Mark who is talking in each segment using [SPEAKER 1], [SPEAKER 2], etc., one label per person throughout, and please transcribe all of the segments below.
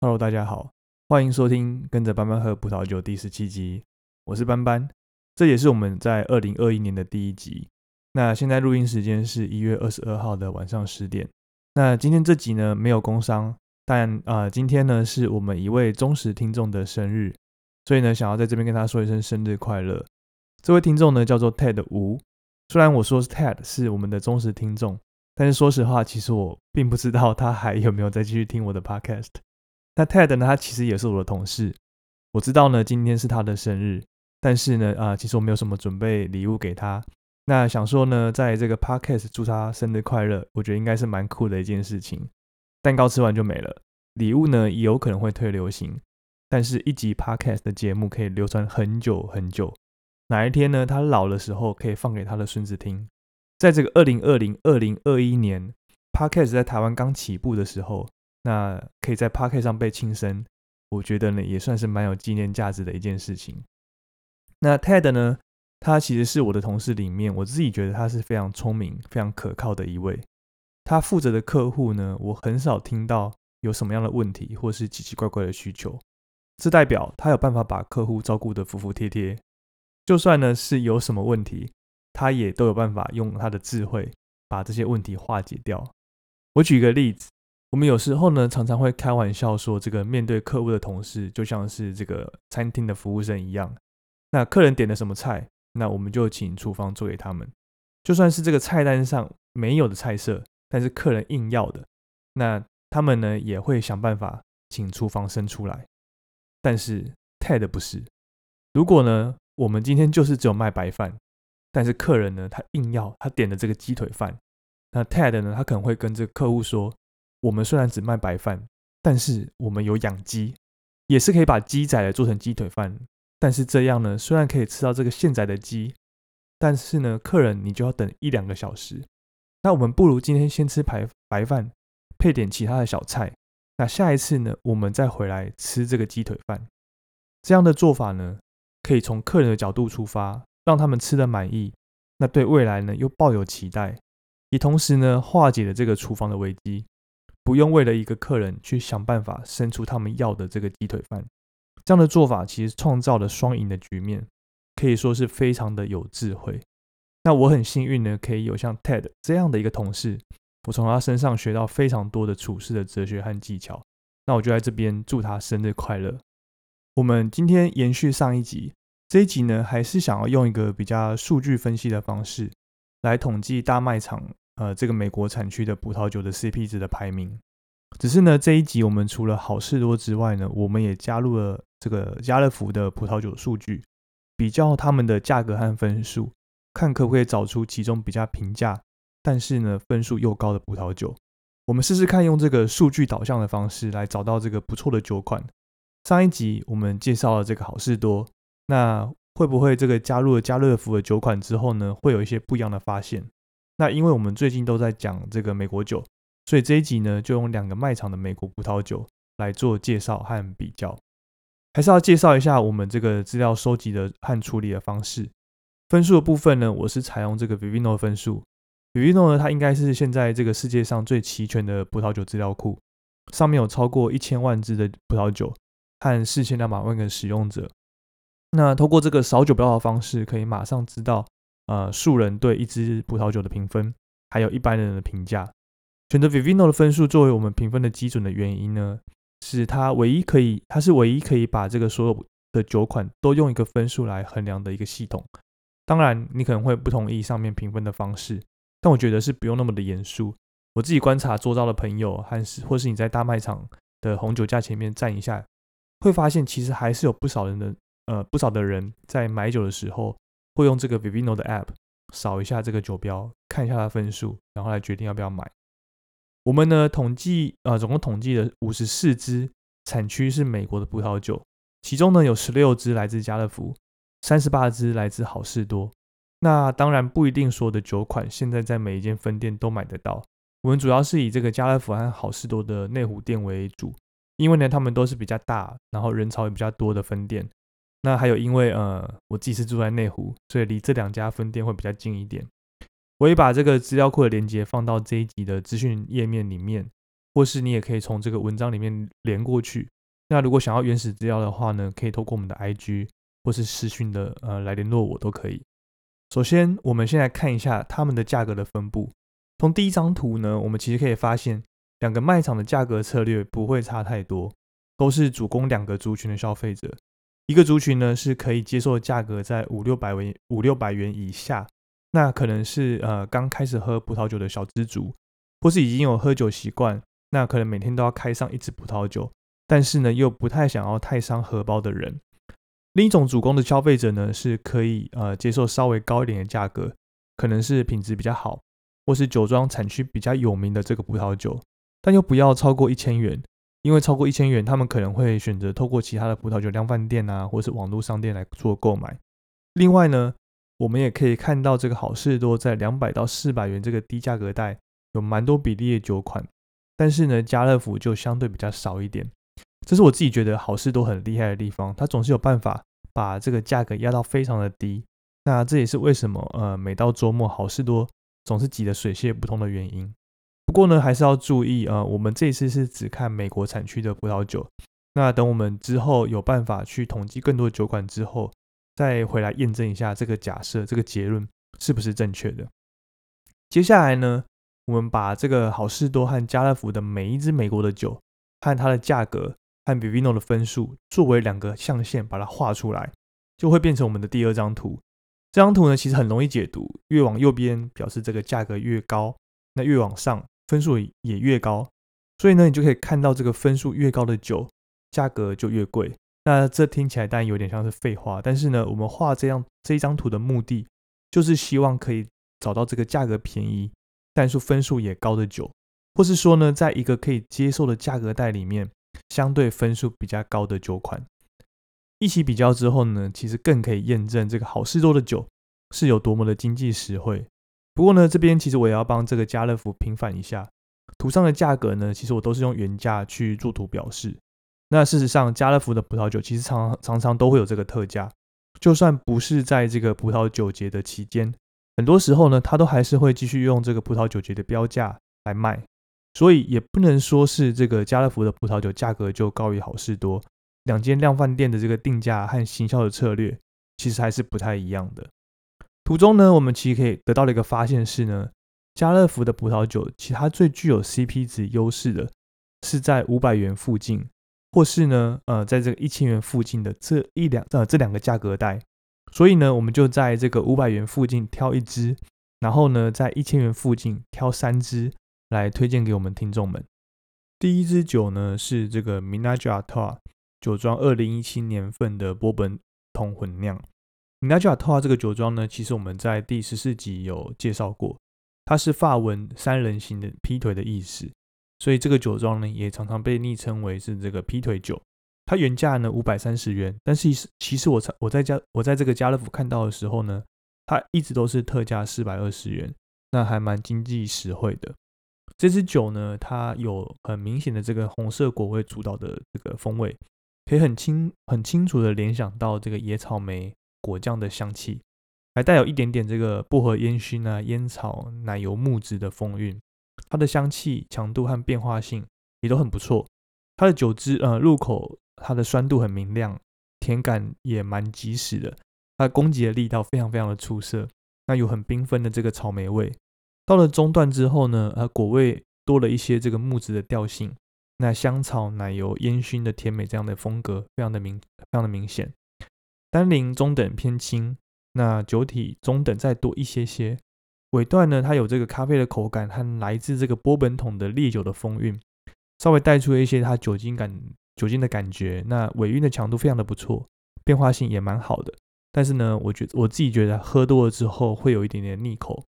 [SPEAKER 1] Hello，大家好，欢迎收听《跟着班班喝葡萄酒》第十七集，我是班班，这也是我们在二零二一年的第一集。那现在录音时间是一月二十二号的晚上十点。那今天这集呢没有工商，但啊，今天呢是我们一位忠实听众的生日，所以呢想要在这边跟他说一声生日快乐。这位听众呢叫做 Ted 吴，虽然我说是 Ted 是我们的忠实听众，但是说实话，其实我并不知道他还有没有再继续听我的 Podcast。那 Ted 呢？他其实也是我的同事。我知道呢，今天是他的生日，但是呢，啊，其实我没有什么准备礼物给他。那想说呢，在这个 Podcast 祝他生日快乐，我觉得应该是蛮酷的一件事情。蛋糕吃完就没了，礼物呢也有可能会退流行。但是，一集 Podcast 的节目可以流传很久很久。哪一天呢，他老的时候可以放给他的孙子听。在这个二零二零二零二一年，Podcast 在台湾刚起步的时候。那可以在 Pocket 上被庆生，我觉得呢也算是蛮有纪念价值的一件事情。那 Ted 呢，他其实是我的同事里面，我自己觉得他是非常聪明、非常可靠的一位。他负责的客户呢，我很少听到有什么样的问题或是奇奇怪怪的需求，这代表他有办法把客户照顾得服服帖帖。就算呢是有什么问题，他也都有办法用他的智慧把这些问题化解掉。我举个例子。我们有时候呢，常常会开玩笑说，这个面对客户的同事就像是这个餐厅的服务生一样。那客人点了什么菜，那我们就请厨房做给他们。就算是这个菜单上没有的菜色，但是客人硬要的，那他们呢也会想办法请厨房生出来。但是 Ted 不是。如果呢，我们今天就是只有卖白饭，但是客人呢他硬要他点的这个鸡腿饭，那 Ted 呢他可能会跟这个客户说。我们虽然只卖白饭，但是我们有养鸡，也是可以把鸡仔来做成鸡腿饭。但是这样呢，虽然可以吃到这个现宰的鸡，但是呢，客人你就要等一两个小时。那我们不如今天先吃白白饭，配点其他的小菜。那下一次呢，我们再回来吃这个鸡腿饭。这样的做法呢，可以从客人的角度出发，让他们吃得满意。那对未来呢，又抱有期待，也同时呢，化解了这个厨房的危机。不用为了一个客人去想办法生出他们要的这个鸡腿饭，这样的做法其实创造了双赢的局面，可以说是非常的有智慧。那我很幸运呢，可以有像 Ted 这样的一个同事，我从他身上学到非常多的处事的哲学和技巧。那我就在这边祝他生日快乐。我们今天延续上一集，这一集呢，还是想要用一个比较数据分析的方式来统计大卖场。呃，这个美国产区的葡萄酒的 CP 值的排名，只是呢这一集我们除了好事多之外呢，我们也加入了这个家乐福的葡萄酒数据，比较他们的价格和分数，看可不可以找出其中比较平价，但是呢分数又高的葡萄酒。我们试试看用这个数据导向的方式来找到这个不错的酒款。上一集我们介绍了这个好事多，那会不会这个加入了家乐福的酒款之后呢，会有一些不一样的发现？那因为我们最近都在讲这个美国酒，所以这一集呢就用两个卖场的美国葡萄酒来做介绍和比较。还是要介绍一下我们这个资料收集的和处理的方式。分数的部分呢，我是采用这个 Vivino 分数。Vivino 呢，它应该是现在这个世界上最齐全的葡萄酒资料库，上面有超过一千万支的葡萄酒和四千两百万个使用者。那通过这个扫酒标的方式，可以马上知道。呃，数人对一支葡萄酒的评分，还有一般人的评价，选择 Vivino 的分数作为我们评分的基准的原因呢，是它唯一可以，它是唯一可以把这个所有的酒款都用一个分数来衡量的一个系统。当然，你可能会不同意上面评分的方式，但我觉得是不用那么的严肃。我自己观察周遭的朋友，还是或是你在大卖场的红酒架前面站一下，会发现其实还是有不少人的，呃，不少的人在买酒的时候。会用这个 Vivino 的 App 扫一下这个酒标，看一下它分数，然后来决定要不要买。我们呢统计啊，总共统计了五十四支产区是美国的葡萄酒，其中呢有十六支来自家乐福，三十八支来自好事多。那当然不一定所有的酒款现在在每一间分店都买得到。我们主要是以这个家乐福和好事多的内湖店为主，因为呢他们都是比较大，然后人潮也比较多的分店。那还有，因为呃，我自己是住在内湖，所以离这两家分店会比较近一点。我也把这个资料库的链接放到这一集的资讯页面里面。或是你也可以从这个文章里面连过去。那如果想要原始资料的话呢，可以透过我们的 IG 或是私讯的呃来联络我都可以。首先，我们先来看一下它们的价格的分布。从第一张图呢，我们其实可以发现，两个卖场的价格策略不会差太多，都是主攻两个族群的消费者。一个族群呢是可以接受价格在五六百元五六百元以下，那可能是呃刚开始喝葡萄酒的小资族，或是已经有喝酒习惯，那可能每天都要开上一支葡萄酒，但是呢又不太想要太伤荷包的人。另一种主攻的消费者呢，是可以呃接受稍微高一点的价格，可能是品质比较好，或是酒庄产区比较有名的这个葡萄酒，但又不要超过一千元，因为超过一千元，他们可能会选择透过其他的葡萄酒量贩店啊，或是网络商店来做购买。另外呢，我们也可以看到这个好事多在两百到四百元这个低价格带有蛮多比例的酒款，但是呢，家乐福就相对比较少一点。这是我自己觉得好事多很厉害的地方，它总是有办法。把这个价格压到非常的低，那这也是为什么呃每到周末好事多总是挤得水泄不通的原因。不过呢，还是要注意呃，我们这次是只看美国产区的葡萄酒，那等我们之后有办法去统计更多酒款之后，再回来验证一下这个假设这个结论是不是正确的。接下来呢，我们把这个好事多和家乐福的每一支美国的酒和它的价格。和 Vivino 的分数作为两个象限，把它画出来，就会变成我们的第二张图。这张图呢，其实很容易解读，越往右边表示这个价格越高，那越往上分数也越高。所以呢，你就可以看到这个分数越高的酒，价格就越贵。那这听起来当然有点像是废话，但是呢，我们画这样这一张图的目的，就是希望可以找到这个价格便宜，但是分数也高的酒，或是说呢，在一个可以接受的价格带里面。相对分数比较高的酒款，一起比较之后呢，其实更可以验证这个好事多的酒是有多么的经济实惠。不过呢，这边其实我也要帮这个家乐福平反一下，图上的价格呢，其实我都是用原价去做图表示。那事实上，家乐福的葡萄酒其实常常常都会有这个特价，就算不是在这个葡萄酒节的期间，很多时候呢，它都还是会继续用这个葡萄酒节的标价来卖。所以也不能说是这个家乐福的葡萄酒价格就高于好事多，两间量贩店的这个定价和行销的策略其实还是不太一样的。途中呢，我们其实可以得到的一个发现是呢，家乐福的葡萄酒其他最具有 CP 值优势的是在五百元附近，或是呢，呃，在这个一千元附近的这一两呃这两个价格带。所以呢，我们就在这个五百元附近挑一支，然后呢，在一千元附近挑三支。来推荐给我们听众们。第一支酒呢是这个 Minaj a t a 酒庄二零一七年份的波本桶混酿。Minaj a t a 这个酒庄呢，其实我们在第十四集有介绍过，它是法文三人行的劈腿的意思，所以这个酒庄呢也常常被昵称为是这个劈腿酒。它原价呢五百三十元，但是其实我我在家我在这个家乐福看到的时候呢，它一直都是特价四百二十元，那还蛮经济实惠的。这支酒呢，它有很明显的这个红色果味主导的这个风味，可以很清很清楚的联想到这个野草莓果酱的香气，还带有一点点这个薄荷烟熏啊、烟草、奶油木质的风韵。它的香气强度和变化性也都很不错。它的酒汁呃入口，它的酸度很明亮，甜感也蛮及时的。它攻击的力道非常非常的出色，那有很缤纷的这个草莓味。到了中段之后呢，呃，果味多了一些这个木质的调性，那香草、奶油、烟熏的甜美这样的风格非常的明，非常的明显。单宁中等偏轻，那酒体中等再多一些些。尾段呢，它有这个咖啡的口感和来自这个波本桶的烈酒的风韵，稍微带出一些它酒精感、酒精的感觉。那尾韵的强度非常的不错，变化性也蛮好的。但是呢，我觉我自己觉得喝多了之后会有一点点腻口。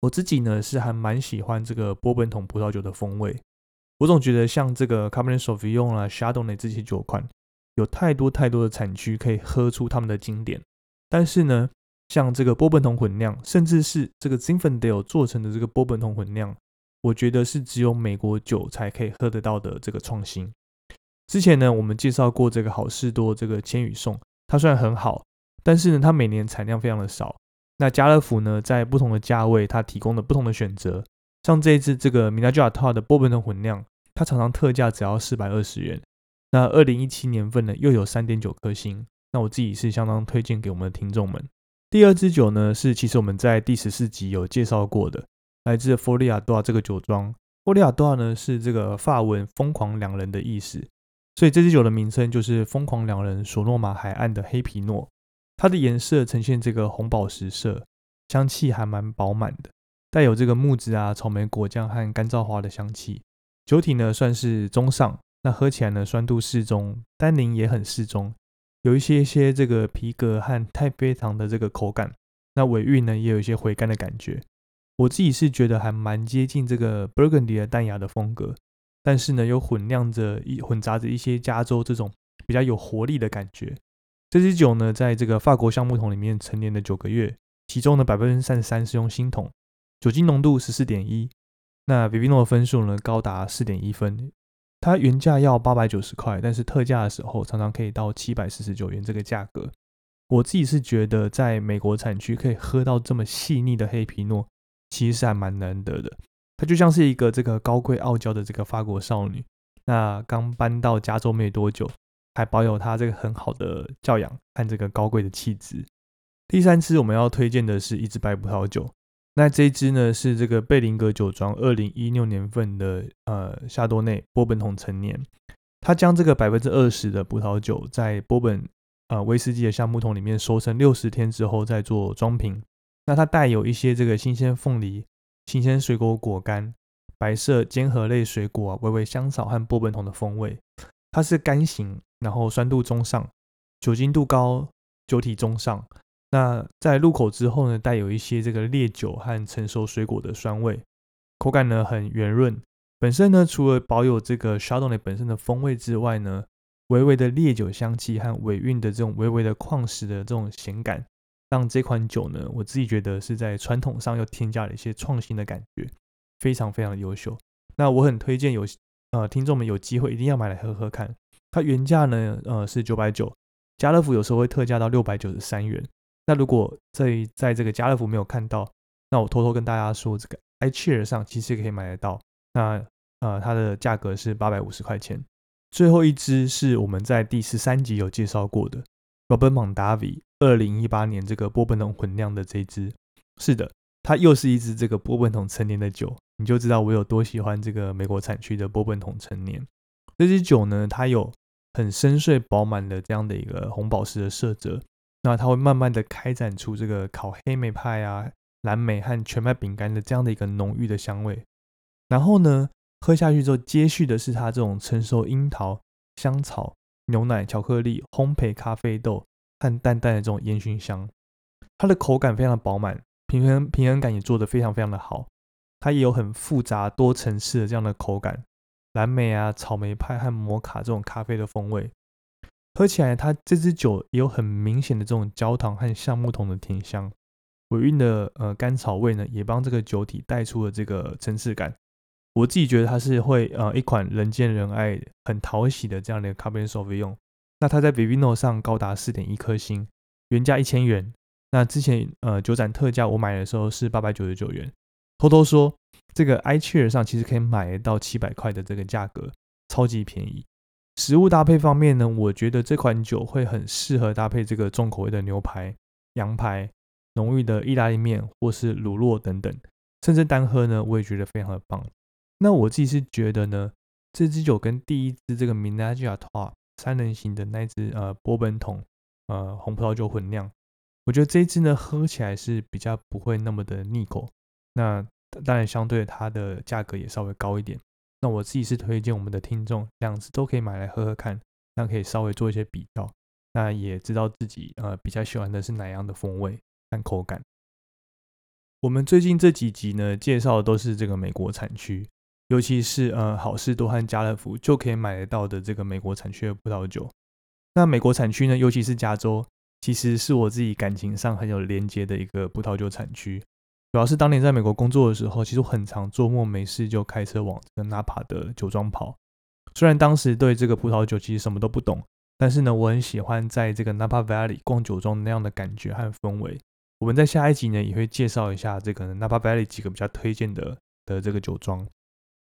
[SPEAKER 1] 我自己呢是还蛮喜欢这个波本桶葡萄酒的风味，我总觉得像这个 Cabernet Sauvignon 啊、Chardonnay 这些酒款，有太多太多的产区可以喝出他们的经典。但是呢，像这个波本桶混酿，甚至是这个 Zinfandel 做成的这个波本桶混酿，我觉得是只有美国酒才可以喝得到的这个创新。之前呢，我们介绍过这个好事多这个千羽颂，它虽然很好，但是呢，它每年产量非常的少。那家乐福呢，在不同的价位，它提供了不同的选择。像这一支这个米纳加塔的波本桶混酿，它常常特价只要四百二十元。那二零一七年份呢，又有三点九颗星。那我自己是相当推荐给我们的听众们。第二支酒呢，是其实我们在第十四集有介绍过的，来自佛利亚多这个酒庄。佛利亚多呢是这个法文“疯狂两人”的意思，所以这支酒的名称就是“疯狂两人”索诺马海岸的黑皮诺。它的颜色呈现这个红宝石色，香气还蛮饱满的，带有这个木质啊、草莓果酱和干燥花的香气。酒体呢算是中上，那喝起来呢酸度适中，单宁也很适中，有一些些这个皮革和太妃糖的这个口感。那尾韵呢也有一些回甘的感觉。我自己是觉得还蛮接近这个 Burgundy 的淡雅的风格，但是呢又混酿着一混杂着一些加州这种比较有活力的感觉。这支酒呢，在这个法国橡木桶里面陈年了九个月，其中呢百分之三十三是用新桶，酒精浓度十四点一，那 Vivino 的分数呢高达四点一分，它原价要八百九十块，但是特价的时候常常可以到七百四十九元这个价格。我自己是觉得在美国产区可以喝到这么细腻的黑皮诺，其实还蛮难得的。它就像是一个这个高贵傲娇的这个法国少女，那刚搬到加州没多久。还保有她这个很好的教养和这个高贵的气质。第三支我们要推荐的是一支白葡萄酒，那这一支呢是这个贝林格酒庄二零一六年份的呃夏多内波本桶陈年，它将这个百分之二十的葡萄酒在波本呃威士忌的橡木桶里面收成六十天之后再做装瓶。那它带有一些这个新鲜凤梨、新鲜水果果干、白色尖核类水果啊、微微香草和波本桶的风味。它是干型。然后酸度中上，酒精度高，酒体中上。那在入口之后呢，带有一些这个烈酒和成熟水果的酸味，口感呢很圆润。本身呢，除了保有这个 s h a d o n 本身的风味之外呢，微微的烈酒香气和尾韵的这种微微的矿石的这种咸感，让这款酒呢，我自己觉得是在传统上又添加了一些创新的感觉，非常非常的优秀。那我很推荐有呃听众们有机会一定要买来喝喝看。它原价呢，呃是九百九，家乐福有时候会特价到六百九十三元。那如果在在这个家乐福没有看到，那我偷偷跟大家说，这个 iCheer 上其实可以买得到。那呃它的价格是八百五十块钱。最后一支是我们在第十三集有介绍过的 Robert Mondavi 二零一八年这个波本桶混酿的这支。是的，它又是一支这个波本桶陈年的酒，你就知道我有多喜欢这个美国产区的波本桶陈年。这支酒呢，它有很深邃饱满的这样的一个红宝石的色泽，那它会慢慢的开展出这个烤黑莓派啊、蓝莓和全麦饼干的这样的一个浓郁的香味。然后呢，喝下去之后，接续的是它这种成熟樱桃、香草、牛奶、巧克力、烘焙咖啡豆和淡淡的这种烟熏香。它的口感非常的饱满，平衡平衡感也做得非常非常的好。它也有很复杂多层次的这样的口感。蓝莓啊、草莓派和摩卡这种咖啡的风味，喝起来它这支酒也有很明显的这种焦糖和橡木桶的甜香，尾韵的呃甘草味呢，也帮这个酒体带出了这个层次感。我自己觉得它是会呃一款人见人爱、很讨喜的这样的 Cabernet Sauvignon。那它在 Vivino 上高达四点一颗星，原价一千元。那之前呃酒展特价我买的时候是八百九十九元。偷偷说。这个 iCheer 上其实可以买到七百块的这个价格，超级便宜。食物搭配方面呢，我觉得这款酒会很适合搭配这个重口味的牛排、羊排、浓郁的意大利面或是卤肉等等，甚至单喝呢，我也觉得非常的棒。那我自己是觉得呢，这支酒跟第一支这个 Minaja t a 三人行的那支呃波本桶呃红葡萄酒混酿，我觉得这一支呢喝起来是比较不会那么的腻口。那当然，相对它的价格也稍微高一点。那我自己是推荐我们的听众两支都可以买来喝喝看，那可以稍微做一些比较，那也知道自己呃比较喜欢的是哪样的风味和口感。我们最近这几集呢，介绍的都是这个美国产区，尤其是呃好事多和家乐福就可以买得到的这个美国产区的葡萄酒。那美国产区呢，尤其是加州，其实是我自己感情上很有连接的一个葡萄酒产区。主要是当年在美国工作的时候，其实很常周末没事就开车往这个纳帕的酒庄跑。虽然当时对这个葡萄酒其实什么都不懂，但是呢，我很喜欢在这个 Napa Valley 逛酒庄那样的感觉和氛围。我们在下一集呢也会介绍一下这个 Napa Valley 几个比较推荐的的这个酒庄。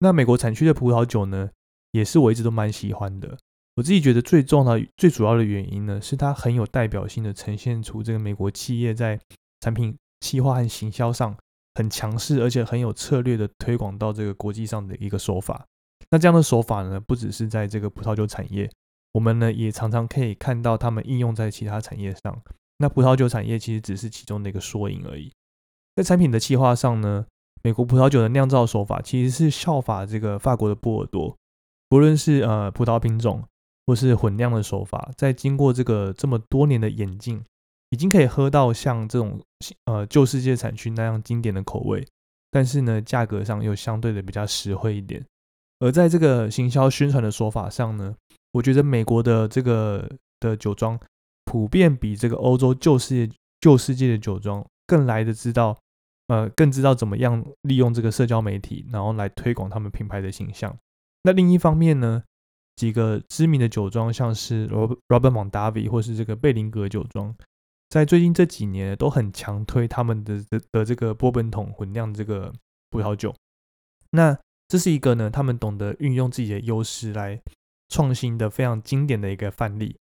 [SPEAKER 1] 那美国产区的葡萄酒呢，也是我一直都蛮喜欢的。我自己觉得最重要、最主要的原因呢，是它很有代表性的呈现出这个美国企业在产品企划和行销上很强势，而且很有策略的推广到这个国际上的一个手法。那这样的手法呢，不只是在这个葡萄酒产业，我们呢也常常可以看到他们应用在其他产业上。那葡萄酒产业其实只是其中的一个缩影而已。在产品的企划上呢，美国葡萄酒的酿造手法其实是效法这个法国的波尔多，不论是呃葡萄品种。或是混酿的手法，在经过这个这么多年的演进，已经可以喝到像这种呃旧世界产区那样经典的口味，但是呢，价格上又相对的比较实惠一点。而在这个行销宣传的手法上呢，我觉得美国的这个的酒庄普遍比这个欧洲旧世界旧世界的酒庄更来的知道，呃，更知道怎么样利用这个社交媒体，然后来推广他们品牌的形象。那另一方面呢？几个知名的酒庄，像是 Robert Mondavi 或是这个贝林格酒庄，在最近这几年都很强推他们的的的这个波本桶混酿这个葡萄酒。那这是一个呢，他们懂得运用自己的优势来创新的非常经典的一个范例。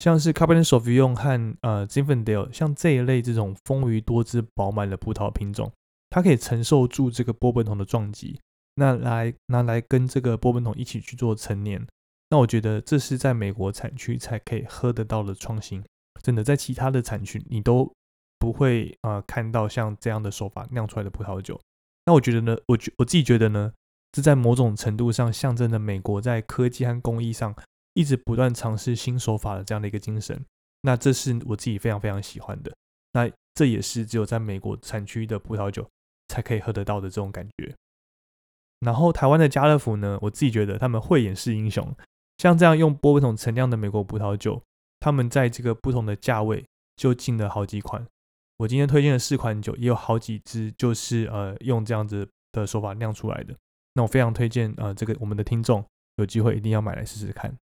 [SPEAKER 1] 像是 Cabernet Sauvignon 和呃 Zinfandel，像这一类这种丰腴多汁饱满的葡萄品种，它可以承受住这个波本桶的撞击，那来拿来跟这个波本桶一起去做陈年。那我觉得这是在美国产区才可以喝得到的创新，真的在其他的产区你都不会呃看到像这样的手法酿出来的葡萄酒。那我觉得呢，我觉我自己觉得呢，这在某种程度上象征着美国在科技和工艺上一直不断尝试新手法的这样的一个精神。那这是我自己非常非常喜欢的。那这也是只有在美国产区的葡萄酒才可以喝得到的这种感觉。然后台湾的家乐福呢，我自己觉得他们慧眼识英雄。像这样用波本桶陈酿的美国葡萄酒，他们在这个不同的价位就进了好几款。我今天推荐的四款酒，也有好几支就是呃用这样子的手法酿出来的。那我非常推荐呃这个我们的听众有机会一定要买来试试看。